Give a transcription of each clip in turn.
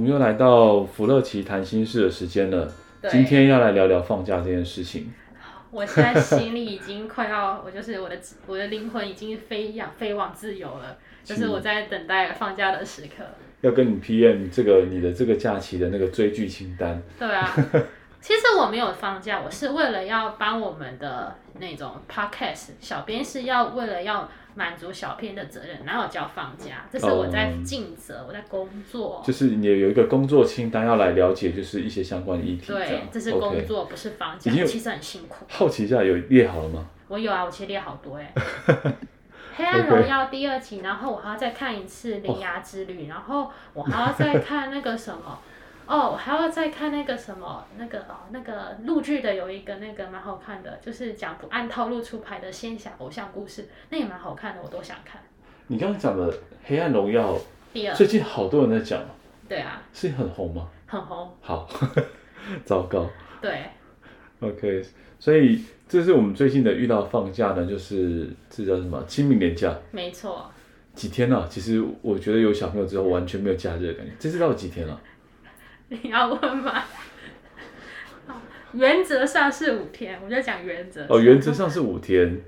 们又来到福乐奇谈心事的时间了。今天要来聊聊放假这件事情。我现在心里已经快要，我就是我的我的灵魂已经飞扬飞往自由了，就是我在等待放假的时刻。要跟你 PM 这个你的这个假期的那个追剧清单。对啊，其实我没有放假，我是为了要帮我们的那种 podcast 小编是要为了要。满足小编的责任，哪有叫放假？这是我在尽责，嗯、我在工作。就是你有一个工作清单要来了解，就是一些相关的议题。对，这是工作.不是放假。其实很辛苦。好奇一下，有列好了吗？我有啊，我其实列好多哎。黑暗荣耀第二期，然后我还要再看一次《铃芽之旅》，然后我还要再 看那个什么。哦，还要再看那个什么，那个哦，那个陆剧的有一个那个蛮好看的，就是讲不按套路出牌的仙侠偶像故事，那也蛮好看的，我都想看。你刚刚讲的《黑暗荣耀》，第二，最近好多人在讲。对啊。是很红吗？很红。好，糟糕。对。OK，所以这是我们最近的遇到放假呢，就是这叫什么？清明年假。没错。几天了、啊？其实我觉得有小朋友之后完全没有假日的感觉，这是到几天了、啊？你要问吗？原则上是五天，我就讲原则。哦，原则上是五天。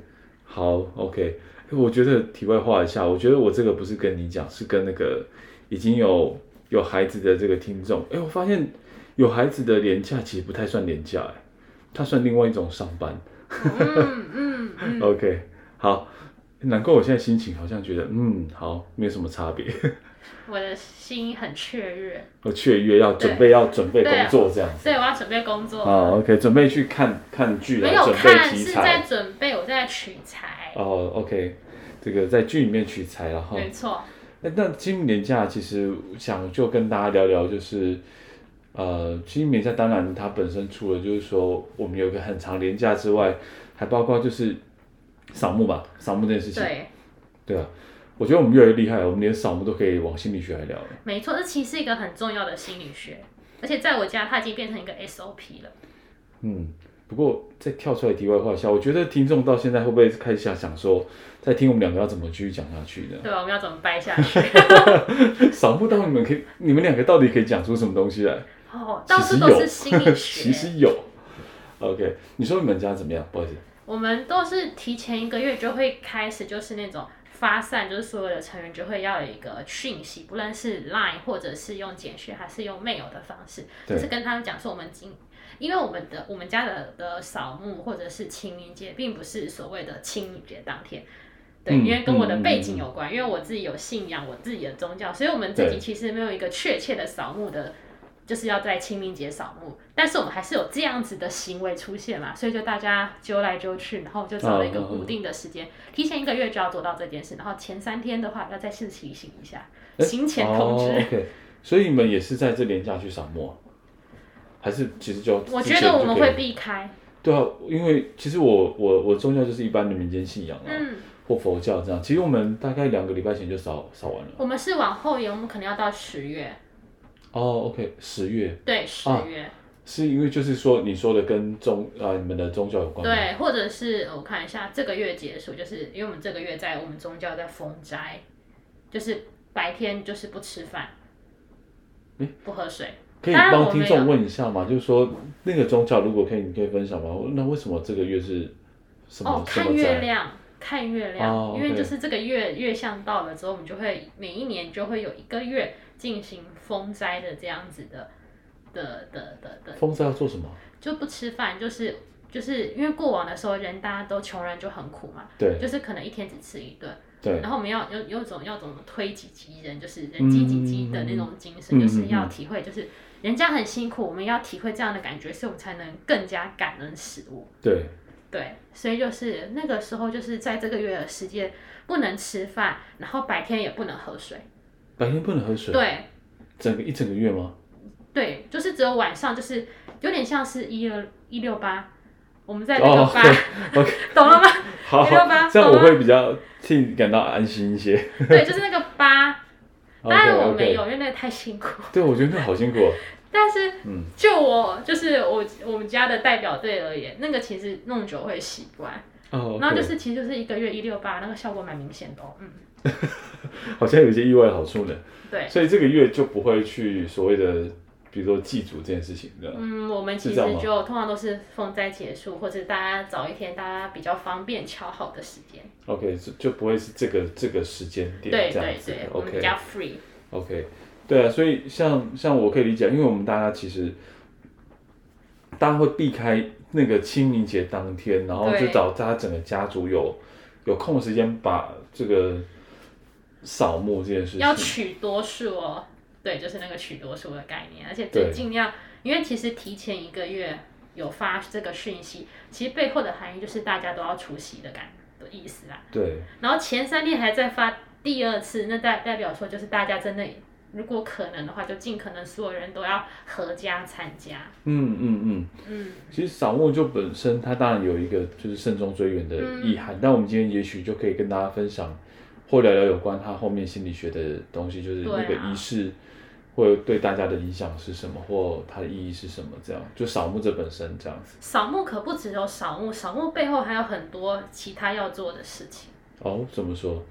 好，OK。我觉得题外话一下，我觉得我这个不是跟你讲，是跟那个已经有有孩子的这个听众。哎，我发现有孩子的年假其实不太算年假，哎，它算另外一种上班。嗯嗯，嗯。OK，好。难怪我现在心情好像觉得，嗯，好，没有什么差别。我的心很雀跃，我雀跃要准备要准备工作这样子。对，我要准备工作。啊，OK，准备去看看剧来准备题材。是在准备，我在取材。哦，OK，这个在剧里面取材，然后。没错。那清明年假其实想就跟大家聊聊，就是呃，清明年假当然它本身除了就是说我们有个很长年假之外，还包括就是扫墓吧，扫墓这件事情。对。对啊。我觉得我们越来越厉害，我们连扫墓都可以往心理学来聊了。没错，这其实是一个很重要的心理学，而且在我家，它已经变成一个 SOP 了。嗯，不过再跳出来题外话一下，我觉得听众到现在会不会开始想想说，在听我们两个要怎么继续讲下去呢？对啊，我们要怎么掰下去？扫墓到你们可以，你们两个到底可以讲出什么东西来？哦，到处都是心理学。其实有。OK，你说你们家怎么样？不好意思。我们都是提前一个月就会开始，就是那种。发散就是所有的成员就会要有一个讯息，不论是 Line 或者是用简讯还是用 mail 的方式，就是跟他们讲说我们今，因为我们的我们家的的扫墓或者是清明节，并不是所谓的清明节当天，对，因为跟我的背景有关，因为我自己有信仰我自己的宗教，所以我们自己其实没有一个确切的扫墓的。就是要在清明节扫墓，但是我们还是有这样子的行为出现嘛，所以就大家揪来揪去，然后就找了一个固定的时间，提前一个月就要做到这件事，然后前三天的话要再次提醒一下，行前通知。哦 okay. 所以你们也是在这连假去扫墓，还是其实就？我觉得我们会避开。对啊，因为其实我我我宗教就是一般的民间信仰啊，嗯，或佛教这样。其实我们大概两个礼拜前就扫扫完了。我们是往后延，我们可能要到十月。哦、oh，OK，十月。对，十月、啊。是因为就是说你说的跟宗啊你们的宗教有关。对，或者是我看一下这个月结束，就是因为我们这个月在我们宗教在封斋，就是白天就是不吃饭，欸、不喝水。可以帮听众问一下吗？就是说那个宗教如果可以，你可以分享吗？那为什么这个月是什么？哦，看月亮，看月亮、哦，因为就是这个月月相到了之后，我们就会每一年就会有一个月。进行封斋的这样子的的的的的。封斋要做什么？就不吃饭，就是就是因为过往的时候人大家都穷人就很苦嘛，对，就是可能一天只吃一顿，对。然后我们要有有种要怎么推己及人，就是人饥己饥的那种精神，嗯，就是要体会，就是人家很辛苦，我们要体会这样的感觉，所以我们才能更加感恩食物。对对，所以就是那个时候，就是在这个月的时间不能吃饭，然后白天也不能喝水。白天不能喝水。对，整个一整个月吗？对，就是只有晚上，就是有点像是一二一六八，我们在那个八，懂了吗？好，一六八，这样我会比较替你感到安心一些。对，就是那个八，当然我没有，因为那个太辛苦。对，我觉得那好辛苦。但是，就我就是我我们家的代表队而言，那个其实弄久会习惯。哦。然后就是其实就是一个月一六八，那个效果蛮明显的哦。嗯。好像有一些意外好处呢。对。所以这个月就不会去所谓的，比如说祭祖这件事情，嗯，我们其实就通常都是风灾结束，或者大家早一天，大家比较方便敲好的时间。OK，就就不会是这个这个时间点。对对对，我们比较 free。OK。对啊，所以像像我可以理解，因为我们大家其实，大家会避开那个清明节当天，然后就找大家整个家族有有空的时间把这个扫墓这件事情要取多数哦，对，就是那个取多数的概念，而且最尽量，因为其实提前一个月有发这个讯息，其实背后的含义就是大家都要出席的感的意思啦。对，然后前三天还在发第二次，那代代表说就是大家真的。如果可能的话，就尽可能所有人都要合家参加。嗯嗯嗯嗯。其实扫墓就本身，它当然有一个就是慎终追远的意涵。嗯、但我们今天也许就可以跟大家分享，或聊聊有关它后面心理学的东西，就是那个仪式，或对大家的影响是什么，或它的意义是什么？这样就扫墓这本身这样子。扫墓可不只有扫墓，扫墓背后还有很多其他要做的事情。哦，怎么说？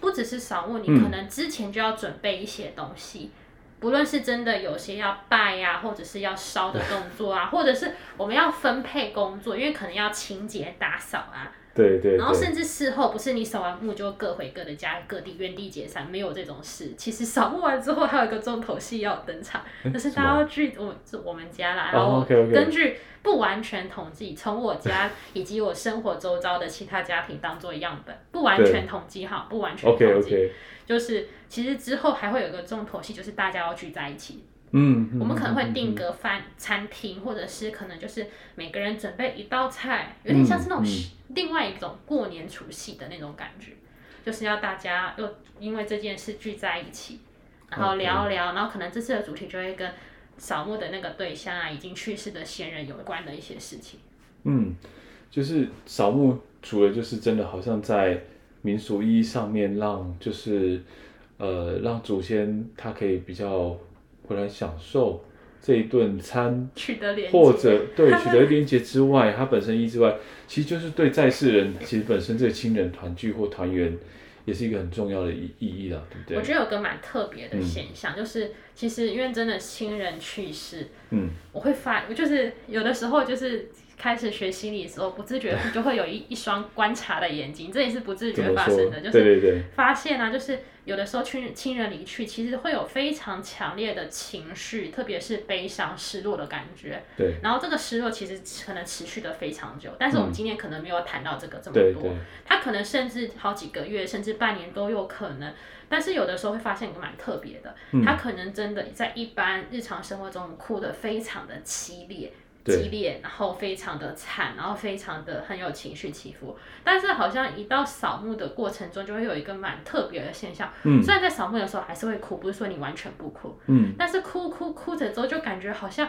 不只是扫墓，你可能之前就要准备一些东西，嗯、不论是真的有些要拜呀、啊，或者是要烧的动作啊，或者是我们要分配工作，因为可能要清洁打扫啊。对，对对，然后甚至事后不是你扫完墓就各回各的家，各地原地解散，没有这种事。其实扫墓完之后还有一个重头戏要登场，就、欸、是大家要聚我我们家啦，然后根据不完全统计，从我家以及我生活周遭的其他家庭当做样本，不完全统计哈，不完全统计，okay, okay. 就是其实之后还会有一个重头戏，就是大家要聚在一起。嗯，我们可能会定个饭餐厅，或者是可能就是每个人准备一道菜，有点像是那种另外一种过年除夕的那种感觉，就是要大家又因为这件事聚在一起，然后聊聊，然后可能这次的主题就会跟扫墓的那个对象啊，已经去世的先人有关的一些事情。嗯，就是扫墓除了就是真的好像在民俗意义上面让就是呃让祖先他可以比较。回来享受这一顿餐，取得连或者对 取得连接之外，它本身意义之外，其实就是对在世人，其实本身这个亲人团聚或团圆，也是一个很重要的意意义了，对不对？我觉得有个蛮特别的现象，嗯、就是其实因为真的亲人去世，嗯，我会发，就是有的时候就是。开始学心理的时候，不自觉就会有一一双观察的眼睛，这也是不自觉发生的，就是发现啊，就是有的时候亲亲人离去，其实会有非常强烈的情绪，特别是悲伤、失落的感觉。对。然后这个失落其实可能持续的非常久，但是我们今天可能没有谈到这个这么多，它可能甚至好几个月，甚至半年都有可能。但是有的时候会发现一个蛮特别的，他可能真的在一般日常生活中哭得非常的凄烈。激烈，然后非常的惨，然后非常的很有情绪起伏。但是好像一到扫墓的过程中，就会有一个蛮特别的现象。嗯，虽然在扫墓的时候还是会哭，不是说你完全不哭。嗯，但是哭哭哭着之后，就感觉好像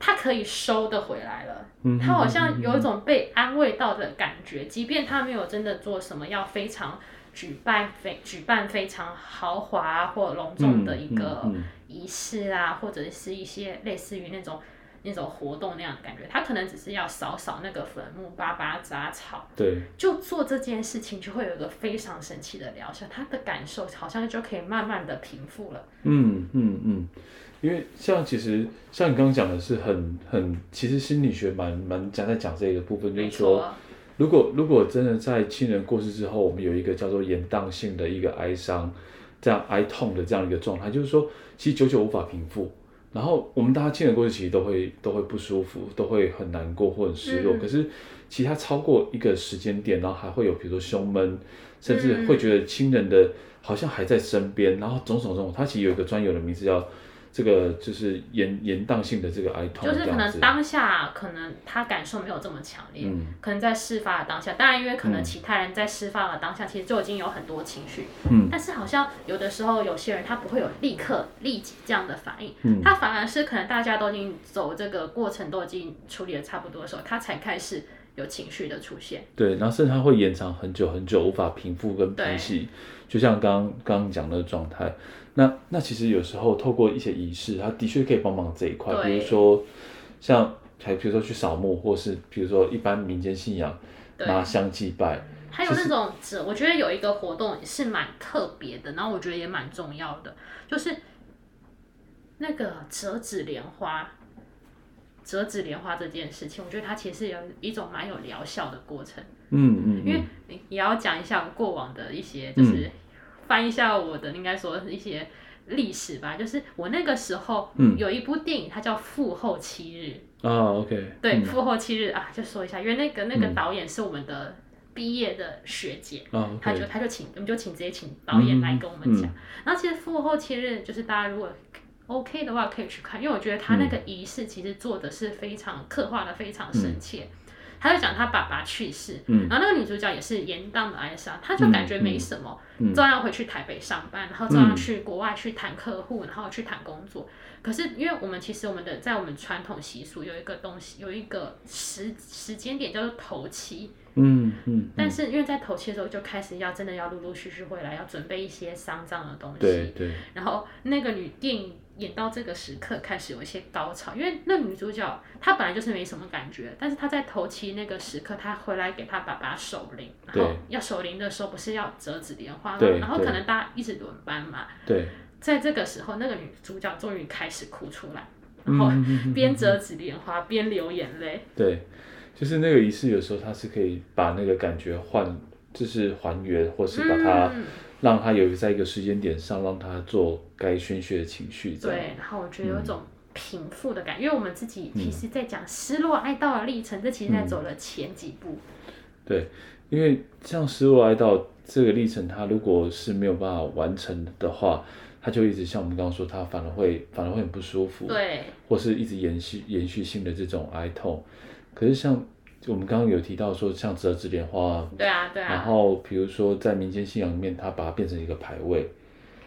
他可以收得回来了。嗯，他好像有一种被安慰到的感觉，即便他没有真的做什么要非常举办非举办非常豪华或隆重的一个仪式啊，或者是一些类似于那种。那种活动那样的感觉，他可能只是要扫扫那个坟墓，拔拔杂草，对，就做这件事情，就会有一个非常神奇的疗效，他的感受好像就可以慢慢的平复了。嗯嗯嗯，因为像其实像你刚刚讲的是很很，其实心理学蛮蛮讲在讲这个部分，就是说，如果如果真的在亲人过世之后，我们有一个叫做延宕性的一个哀伤，这样哀痛的这样一个状态，就是说，其实久久无法平复。然后我们大家见了过去，其实都会都会不舒服，都会很难过或很失落。嗯、可是其他超过一个时间点，然后还会有比如说胸闷，甚至会觉得亲人的好像还在身边，然后种种种种。它其实有一个专有的名字叫这个就是延延宕性的这个哀痛，就是可能当下可能他感受没有这么强烈，嗯，可能在事发的当下，当然因为可能其他人在事发的当下其实就已经有很多情绪，嗯，但是好像有的时候有些人他不会有立刻立即这样的反应，嗯，他反而是可能大家都已经走这个过程都已经处理的差不多的时候，他才开始有情绪的出现，对，然后甚至它会延长很久很久，无法平复跟平息，就像刚刚刚讲的状态。那那其实有时候透过一些仪式，它的确可以帮忙这一块。比如说，像还比如说去扫墓，或是比如说一般民间信仰拿香祭拜。还有那种折，我觉得有一个活动是蛮特别的，然后我觉得也蛮重要的，就是那个折纸莲花。折纸莲花这件事情，我觉得它其实有一种蛮有疗效的过程。嗯嗯，嗯。因为你也要讲一下过往的一些，就是。嗯翻一下我的应该说一些历史吧，就是我那个时候有一部电影，它叫《父后七日》啊、嗯、，OK，对，嗯《父后七日》啊，就说一下，因为那个那个导演是我们的毕业的学姐，嗯、他就他就请我们就请直接请导演来跟我们讲。然后其实《父后七日》就是大家如果 OK 的话可以去看，因为我觉得他那个仪式其实做的是非常刻画的非常深切。嗯他就讲他爸爸去世，嗯，然后那个女主角也是延宕的哀伤，她就感觉没什么，嗯，照样回去台北上班，然后照样去国外去谈客户，然后去谈工作。可是因为我们其实我们的在我们传统习俗有一个东西，有一个时时间点叫做头七。嗯嗯，但是因为在头七的时候就开始要真的要陆陆续续回来，要准备一些丧葬的东西。对对。然后那个女电影演到这个时刻开始有一些高潮，因为那女主角她本来就是没什么感觉，但是她在头七那个时刻，她回来给她爸爸守灵，然后要守灵的时候不是要折纸莲花吗？然后可能大家一直轮班嘛。对。在这个时候，那个女主角终于开始哭出来，然后边折纸莲花边流眼泪。对。就是那个仪式，有时候它是可以把那个感觉换，就是还原，或是把它让他有在一个时间点上，让他做该宣泄的情绪。对，然后我觉得有一种平复的感觉，嗯，因为我们自己其实在讲失落哀悼的历程，这其实在走了前几步。对，因为像失落哀悼这个历程，它如果是没有办法完成的话，它就一直像我们刚刚说，它反而会反而会很不舒服。对，或是一直延续延续性的这种哀痛。可是像我们刚刚有提到说，像折纸莲花，对啊对啊，然后比如说在民间信仰里面，它把它变成一个牌位，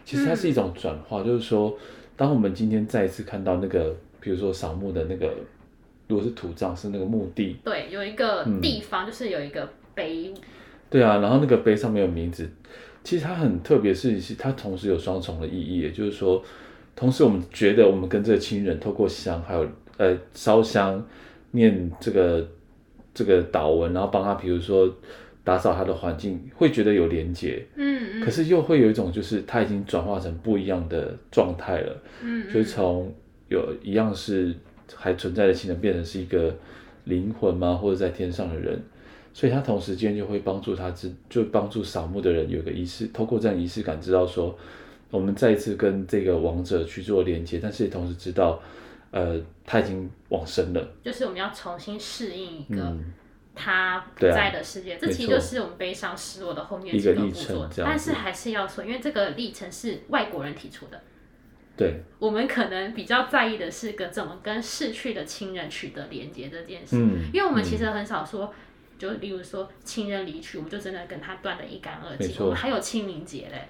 其实它是一种转化，嗯，就是说，当我们今天再一次看到那个，比如说扫墓的那个，如果是土葬是那个墓地，对，有一个地方，嗯，就是有一个碑，对啊，然后那个碑上面有名字，其实它很特别，是是它同时有双重的意义，也就是说，同时我们觉得我们跟这个亲人透过香，还有呃烧香。念这个这个导文，然后帮他，比如说打扫他的环境，会觉得有连接。嗯嗯。可是又会有一种，就是他已经转化成不一样的状态了。嗯，嗯。就是从有一样是还存在的亲人，变成是一个灵魂吗？或者在天上的人？所以他同时间就会帮助他，知就帮助扫墓的人有个仪式，透过这样仪式感，知道说我们再一次跟这个王者去做连接，但是也同时知道。呃，他已经往生了，就是我们要重新适应一个他不在的世界，嗯啊、这其实就是我们悲伤失落的后面几个步骤。但是还是要说，因为这个历程是外国人提出的，对，我们可能比较在意的是个怎么跟逝去的亲人取得连接这件事，嗯，因为我们其实很少说，嗯、就例如说亲人离去，我们就真的跟他断得一干二净，我们还有清明节嘞。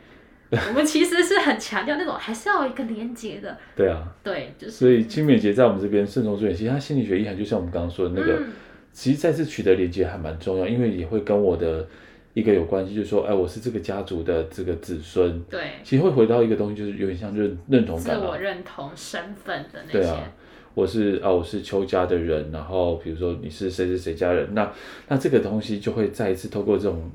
我们其实是很强调那种还是要有一个连接的。对啊，对，就是。所以清明节在我们这边慎重追远，其实它心理学意涵就像我们刚刚说的那个，嗯、其实再次取得连接还蛮重要，因为也会跟我的一个有关系，就是说，哎，我是这个家族的这个子孙。对。其实会回到一个东西，就是有点像认认同感、啊。自我认同身份的那些。对啊，我是啊，我是邱家的人，然后比如说你是谁谁谁家人，那那这个东西就会再一次透过这种。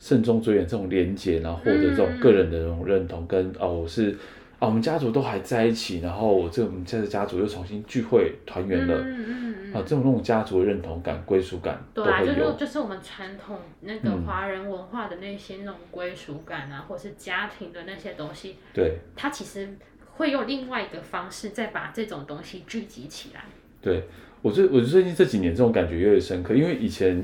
慎终追远这种连结，然后获得这种个人的这种认同，跟、嗯、哦，我是啊，我们家族都还在一起，然后我这我们这个家族又重新聚会团圆了，嗯嗯嗯、啊，这种那种家族的认同感、归属感都会有，对啊，就是就是我们传统那个华人文化的那些那种归属感啊，嗯、或是家庭的那些东西，对，它其实会用另外一个方式再把这种东西聚集起来。对，我最我最近这几年这种感觉越来越深刻，因为以前。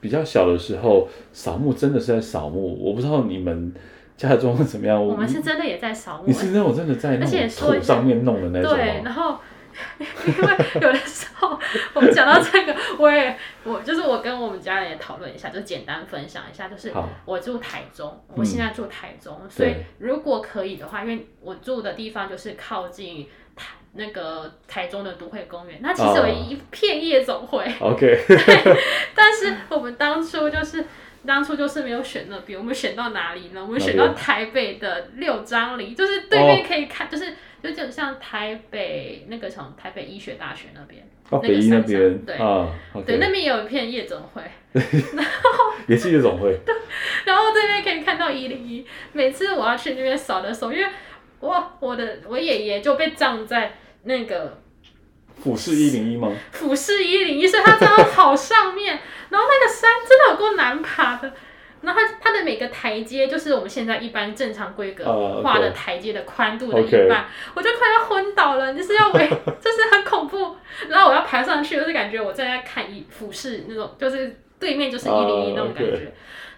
比较小的时候扫墓真的是在扫墓，我不知道你们家的状况怎么样？我们是真的也在扫墓。你是那种真的在那种土上面弄的那种。对，然后 因为有的时候我们讲到这个，我也我就是我跟我们家人也讨论一下，就简单分享一下，就是我住台中，我现在住台中，嗯、所以如果可以的话，因为我住的地方就是靠近台那个台中的都会公园，那其实有一片夜总会。Oh. OK。对，但是我们当初就是。当初就是没有选那边，我们选到哪里呢？我们选到台北的六张犁，就是对面可以看，哦、就是就就像台北那个从台北医学大学那边，哦、那个山上对，啊、对，那边有一片夜总会，然 后也是夜总会，对，然后对面可以看到一零一。每次我要去那边扫的时候，因为哇，我的我爷爷就被葬在那个。俯视一零一吗？俯视一零一，所以它真的好上面，然后那个山真的有够难爬的，然后它它的每个台阶就是我们现在一般正常规格画的台阶的宽度的一半，uh, okay. 我就快要昏倒了，就是要围，就是很恐怖，然后我要爬上去，就是感觉我正在看一俯视那种，就是对面就是一零一那种感觉，uh, okay.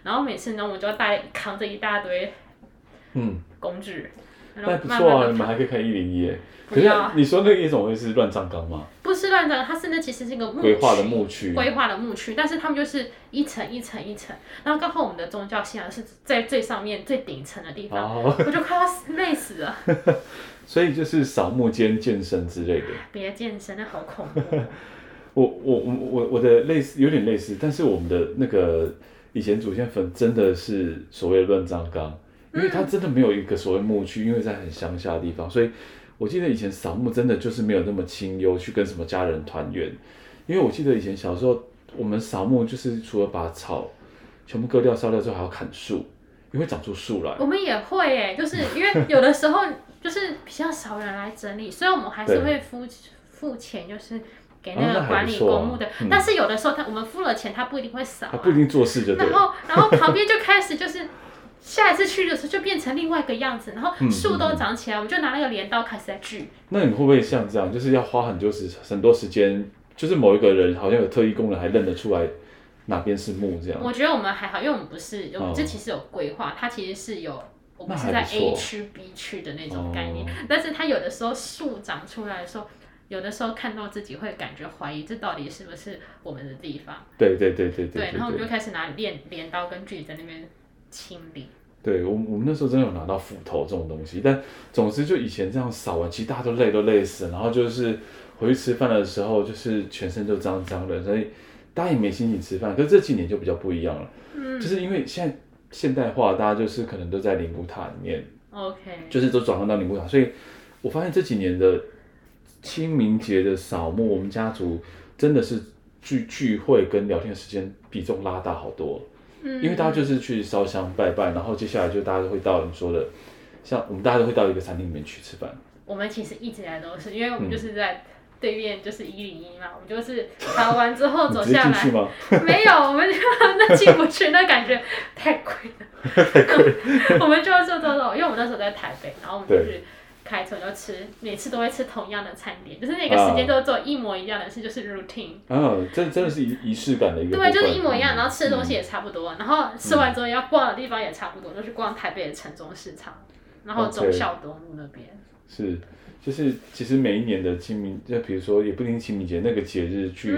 然后每次呢，我就要带扛着一大堆嗯工具。嗯那不错啊，你们还可以看一零一。可是你说那个夜总会是乱葬岗吗？不是乱葬，它是那其实是一个规划的牧区。规划的牧区，但是他们就是一层一层一层，然后刚好我们的宗教信仰是在最上面最顶层的地方，哦、我就快要累死了。所以就是扫墓兼健身之类的。别健身，那好恐怖。我我我我我的类似有点类似，但是我们的那个以前祖先坟真的是所谓的乱葬岗。因为它真的没有一个所谓墓区，因为在很乡下的地方，所以我记得以前扫墓真的就是没有那么清幽，去跟什么家人团圆。因为我记得以前小时候，我们扫墓就是除了把草全部割掉烧掉之后，还要砍树，因为长出树来。我们也会哎，就是因为有的时候就是比较少人来整理，所以我们还是会付付钱，就是给那个管理公墓的。啊啊嗯、但是有的时候他我们付了钱，他不一定会扫、啊，他不一定做事就对。然后然后旁边就开始就是。下一次去的时候就变成另外一个样子，然后树都长起来，我们就拿那个镰刀开始在锯。那你会不会像这样，就是要花很多时很多时间，就是某一个人好像有特异功能，还认得出来哪边是木这样？我觉得我们还好，因为我们不是，我们这其实有规划，哦、它其实是有我们是在 A 区 B 区的那种概念，但是它有的时候树长出来的时候，有的时候看到自己会感觉怀疑，这到底是不是我们的地方？对对对对对，对。对，然后我们就开始拿镰镰刀跟锯在那边。清理，对我我们那时候真的有拿到斧头这种东西，但总之就以前这样扫完，其实大家都累都累死了，然后就是回去吃饭的时候，就是全身都脏脏的，所以大家也没心情吃饭。可是这几年就比较不一样了，嗯，就是因为现在现代化，大家就是可能都在灵骨塔里面，OK，就是都转换到灵骨塔，所以我发现这几年的清明节的扫墓，我们家族真的是聚聚会跟聊天时间比重拉大好多。因为大家就是去烧香拜拜，然后接下来就大家都会到你说的，像我们大家都会到一个餐厅里面去吃饭。我们其实一直以来都是，因为我们就是在对面就是一零一嘛，我们就是爬完之后走下来。没有，我们就那进不去，那感觉太贵了。太贵。我们就就走走，因为我们那时候在台北，然后我们就去。开车就吃，每次都会吃同样的餐点，就是那个时间都做一模一样的事，就是 routine。嗯，这真的是仪仪式感的一个。对，就是一模一样，然后吃的东西也差不多，然后吃完之后要逛的地方也差不多，就是逛台北的城中市场，然后忠孝东路那边。是，就是其实每一年的清明，就比如说也不一定清明节那个节日去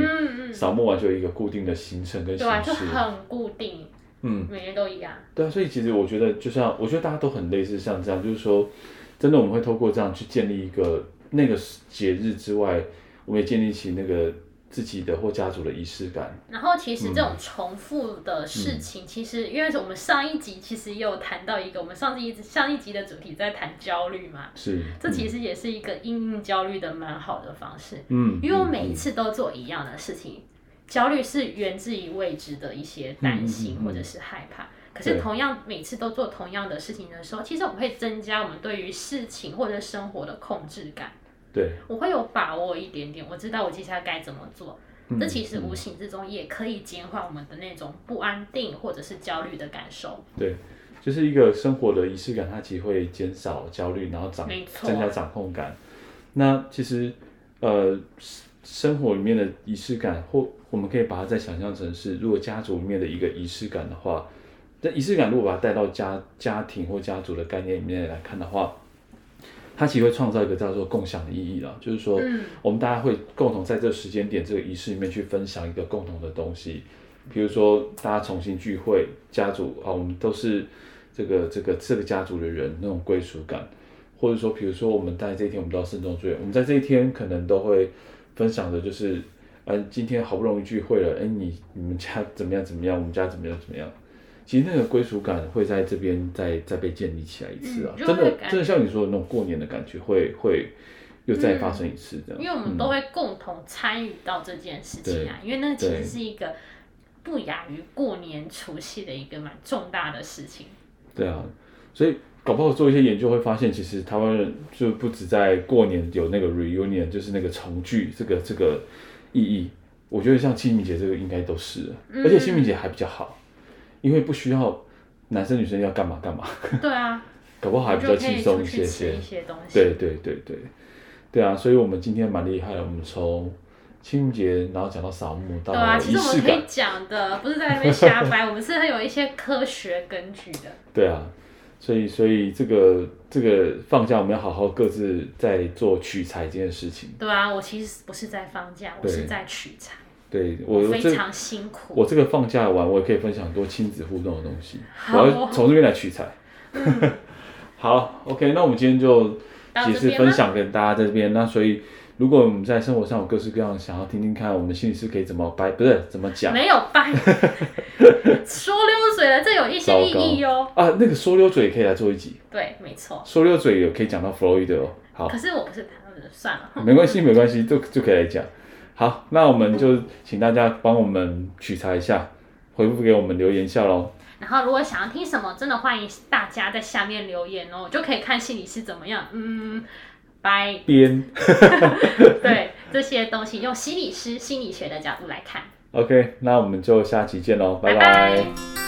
扫墓完，就有一个固定的行程跟形式。对，就很固定。嗯，每年都一样。对啊，所以其实我觉得，就像我觉得大家都很类似，像这样，就是说。真的，我们会透过这样去建立一个那个节日之外，我们也建立起那个自己的或家族的仪式感。然后，其实这种重复的事情，嗯、其实因为我们上一集其实也有谈到一个，我们上一集上一集的主题在谈焦虑嘛，是，这其实也是一个因应焦虑的蛮好的方式。嗯，因为我每一次都做一样的事情，嗯、焦虑是源自于未知的一些担心或者是害怕。可是同样每次都做同样的事情的时候，其实我们会增加我们对于事情或者生活的控制感。对，我会有把握一点点，我知道我接下来该怎么做。嗯、这其实无形之中也可以减缓我们的那种不安定或者是焦虑的感受。对，就是一个生活的仪式感，它其实会减少焦虑，然后掌增加掌控感。那其实呃，生活里面的仪式感，或我们可以把它再想象成是，如果家族里面的一个仪式感的话。这仪式感如果把它带到家家庭或家族的概念里面来看的话，它其实会创造一个叫做共享的意义了，就是说，我们大家会共同在这个时间点这个仪式里面去分享一个共同的东西，比如说大家重新聚会，家族啊，我们都是这个这个这个家族的人那种归属感，或者说，比如说我们在这一天我们都要慎重追远，我们在这一天可能都会分享的就是，嗯、呃，今天好不容易聚会了，哎，你你们家怎么样怎么样，我们家怎么样怎么样。其实那个归属感会在这边再再被建立起来一次啊，嗯、真的真的像你说的那种过年的感觉会会又再发生一次这样，嗯。因为我们都会共同参与到这件事情啊，嗯、因为那其实是一个不亚于过年除夕的一个蛮重大的事情。对啊，所以搞不好做一些研究会发现，其实台湾人就不止在过年有那个 reunion，就是那个重聚这个这个意义。我觉得像清明节这个应该都是，嗯、而且清明节还比较好。因为不需要男生女生要干嘛干嘛，对啊，搞不好还比较轻松一些些。对对对对，对啊，所以我们今天蛮厉害的，我们从清明节，然后讲到扫墓，到。对啊，其实我们可以讲的不是在那边瞎掰，我们是很有一些科学根据的。对啊，所以所以这个这个放假我们要好好各自在做取材这件事情。对啊，我其实不是在放假，我是在取材。对我，我非常辛苦。我这个放假完，我也可以分享很多亲子互动的东西。我要从这边来取材。嗯、好，OK，那我们今天就也是分享给大家在这边。那所以，如果我们在生活上有各式各样想要听听看，我们心理师可以怎么掰，不是怎么讲？没有掰，说溜嘴了，这有一些意义哦。啊，那个说溜嘴也可以来做一集。对，没错。说溜嘴也可以讲到弗洛伊德哦。好，可是我不是他们的，算了。没关系，没关系，就就可以来讲。好，那我们就请大家帮我们取材一下，回复给我们留言一下喽。然后，如果想要听什么，真的欢迎大家在下面留言哦，就可以看心理师怎么样。嗯，拜。编。对，这些东西用心理师心理学的角度来看。OK，那我们就下期见喽，拜拜。拜拜。